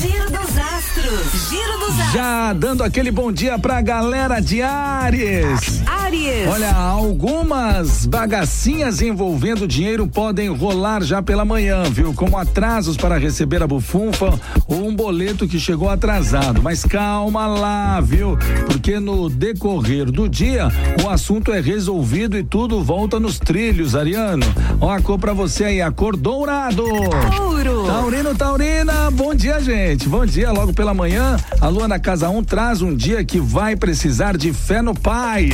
Giro dos astros. Giro dos astros. Já dando aquele bom dia pra galera de Ares. Aries. Olha, algumas bagacinhas envolvendo dinheiro podem rolar já pela manhã, viu? Como atrasos para receber a bufunfa ou um boleto que chegou atrasado. Mas calma lá, viu? Porque no decorrer do dia o assunto é resolvido e tudo volta nos trilhos, Ariano. Ó, a cor pra você aí, a cor dourado. Touro. Taurino, Taurina, bom dia, gente. Bom dia, logo pela manhã. A lua na casa 1 um traz um dia que vai precisar de fé no pai.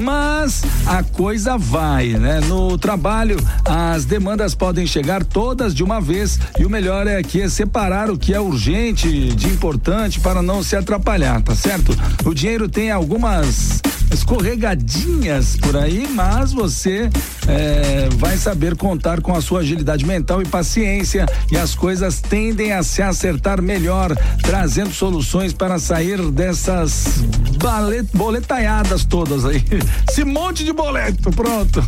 Mas a coisa vai, né? No trabalho, as demandas podem chegar todas de uma vez e o melhor é que é separar o que é urgente de importante para não se atrapalhar, tá certo? O dinheiro tem algumas escorregadinhas por aí, mas você é, vai saber contar com a sua agilidade mental e paciência e as coisas tendem a se acertar melhor, trazendo soluções para sair dessas balet, boletaiadas todas aí. Esse monte de boleto, pronto.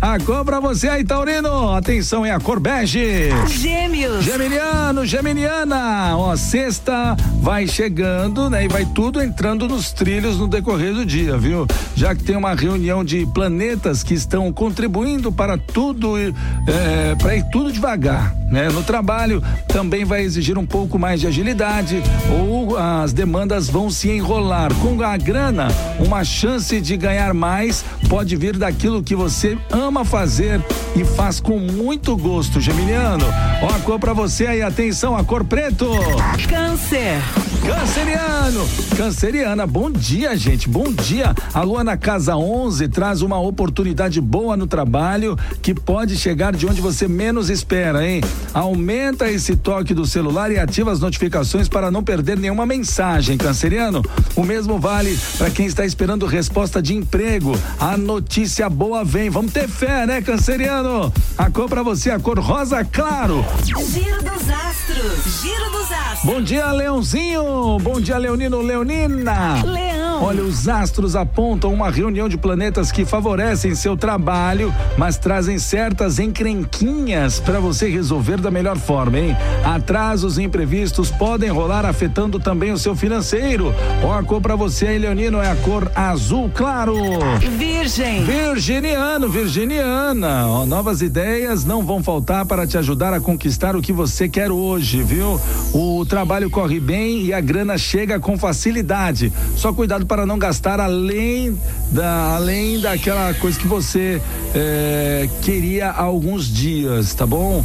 A cor pra você aí, Taurino. Atenção, é a cor bege. Gêmeos. Geminiano, Geminiana, ó, sexta vai chegando, né? E vai tudo entrando nos trilhos no decorrer do dia, viu? Já que tem uma reunião de planetas que estão contribuindo para tudo, é, para ir tudo devagar, né? No trabalho também vai exigir um pouco mais de agilidade ou as demandas vão se enrolar. Com a grana, uma chance de ganhar mais pode vir daquilo que você ama fazer e faz com muito gosto, Geminiano. Ó, a cor pra você aí, atenção, a cor preto. Câncer. Canceriano, Canceriana, bom dia, gente, bom dia. A lua na casa 11 traz uma oportunidade boa no trabalho que pode chegar de onde você menos espera, hein? Aumenta esse toque do celular e ativa as notificações para não perder nenhuma mensagem, Canceriano. O mesmo vale para quem está esperando resposta de emprego. A notícia boa vem. Vamos ter fé, né, Canceriano? A cor para você, a cor rosa claro. Giro dos astros. Giro dos astros. Bom dia, Leãozinho. Bom dia, Leonino, Leonina. Leão. Olha, os astros apontam uma reunião de planetas que favorecem seu trabalho, mas trazem certas encrenquinhas para você resolver da melhor forma, hein? Atrasos imprevistos podem rolar afetando também o seu financeiro. Ó, a cor para você aí, Leonino, é a cor azul claro. Virgem. Virginiano, Virginiana, ó, novas ideias não vão faltar para te ajudar a conquistar o que você quer hoje, viu? O trabalho corre bem e a grana chega com facilidade. Só cuidado para não gastar além da, além daquela coisa que você é, queria há alguns dias, tá bom?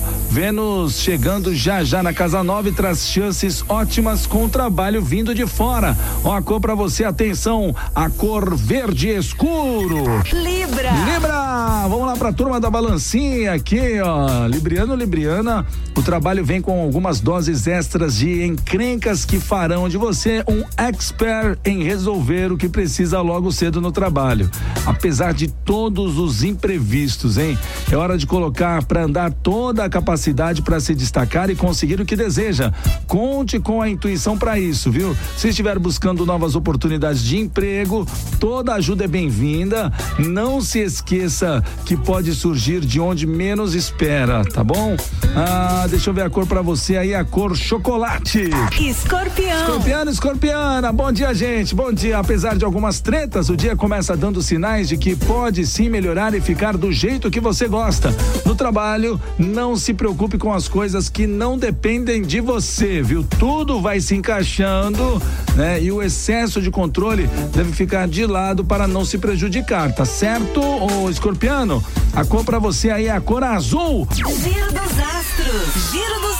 Chegando já já na casa nova e traz chances ótimas com o trabalho vindo de fora. Ó, a cor para você, atenção, a cor verde escuro. Libra. Libra, vamos lá pra turma da balancinha aqui, ó. Libriano, Libriana, o trabalho vem com algumas doses extras de encrencas que farão de você um expert em resolver o que precisa logo cedo no trabalho. Apesar de todos os imprevistos, hein? É hora de colocar para andar toda a capacidade para se destacar e conseguir o que deseja. Conte com a intuição para isso, viu? Se estiver buscando novas oportunidades de emprego, toda ajuda é bem-vinda. Não se esqueça que pode surgir de onde menos espera, tá bom? Ah, deixa eu ver a cor para você aí, a cor chocolate. Escorpião. Escorpiano, escorpiana, bom dia, gente. Bom dia. Apesar de algumas tretas, o dia começa dando sinais de que pode sim melhorar e ficar do jeito que você gosta. No trabalho, não se preocupe com as coisas que não dependem de você, viu? Tudo vai se encaixando, né? E o excesso de controle deve ficar de lado para não se prejudicar, tá certo, ô escorpiano? A cor pra você aí é a cor azul. Giro dos astros.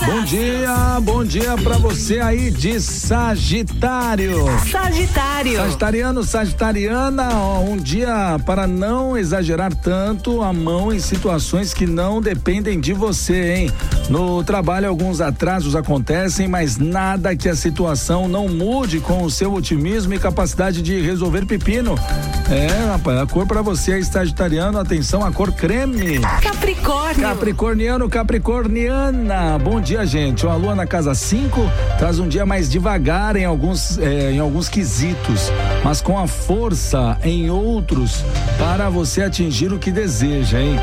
Bom dia, bom dia pra você aí de Sagitário. Sagitário. Sagitariano, Sagitariana, ó, um dia para não exagerar tanto a mão em situações que não dependem de você, hein? No trabalho, alguns atrasos acontecem, mas nada que a situação não mude com o seu otimismo e capacidade de resolver pepino. É, rapaz, a cor para você é Sagitariano, atenção, a cor creme. Capricórnio. Capricorniano, Capricorniana. Bom dia, gente. Ó, a lua na casa 5 traz um dia mais devagar em alguns, eh, em alguns quesitos, mas com a força em outros para você atingir o que deseja, hein?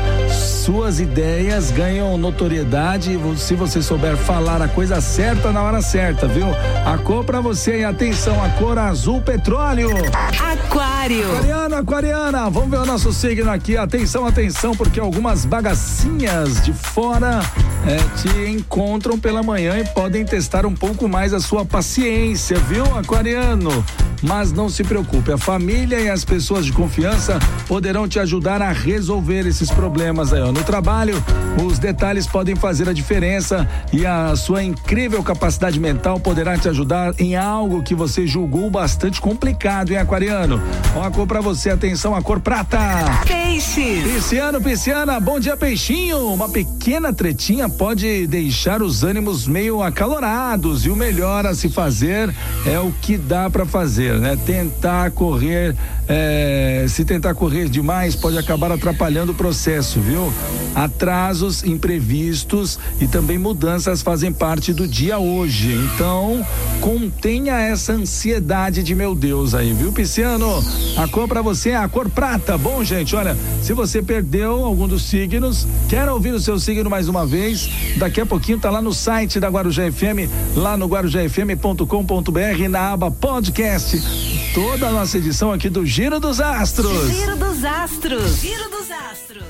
suas ideias ganham notoriedade se você souber falar a coisa certa na hora certa, viu? A cor para você e atenção, a cor azul petróleo. Aquário. Aquariana, aquariana, vamos ver o nosso signo aqui. Atenção, atenção, porque algumas bagacinhas de fora é, te encontram pela manhã e podem testar um pouco mais a sua paciência, viu, aquariano? Mas não se preocupe, a família e as pessoas de confiança poderão te ajudar a resolver esses problemas aí, ó. No trabalho, os detalhes podem fazer a diferença e a sua incrível capacidade mental poderá te ajudar em algo que você julgou bastante complicado, hein, aquariano? Ó, a cor pra você, atenção, a cor prata. Peixe. Pisciano, pisciana, bom dia, peixinho. Uma pequena tretinha pode deixar os ânimos meio acalorados e o melhor a se fazer é o que dá para fazer, né? Tentar correr, é, se tentar correr demais pode acabar atrapalhando o processo, viu? Atrasos, imprevistos e também mudanças fazem parte do dia hoje. Então, contenha essa ansiedade de meu Deus aí, viu, Pisciano? A cor para você é a cor prata. Bom, gente, olha, se você perdeu algum dos signos, quer ouvir o seu signo mais uma vez, daqui a pouquinho tá lá no site da Guarujá FM, lá no guarujafm.com.br, na aba podcast. Toda a nossa edição aqui do Giro dos Astros. Giro dos Astros. Giro dos Astros.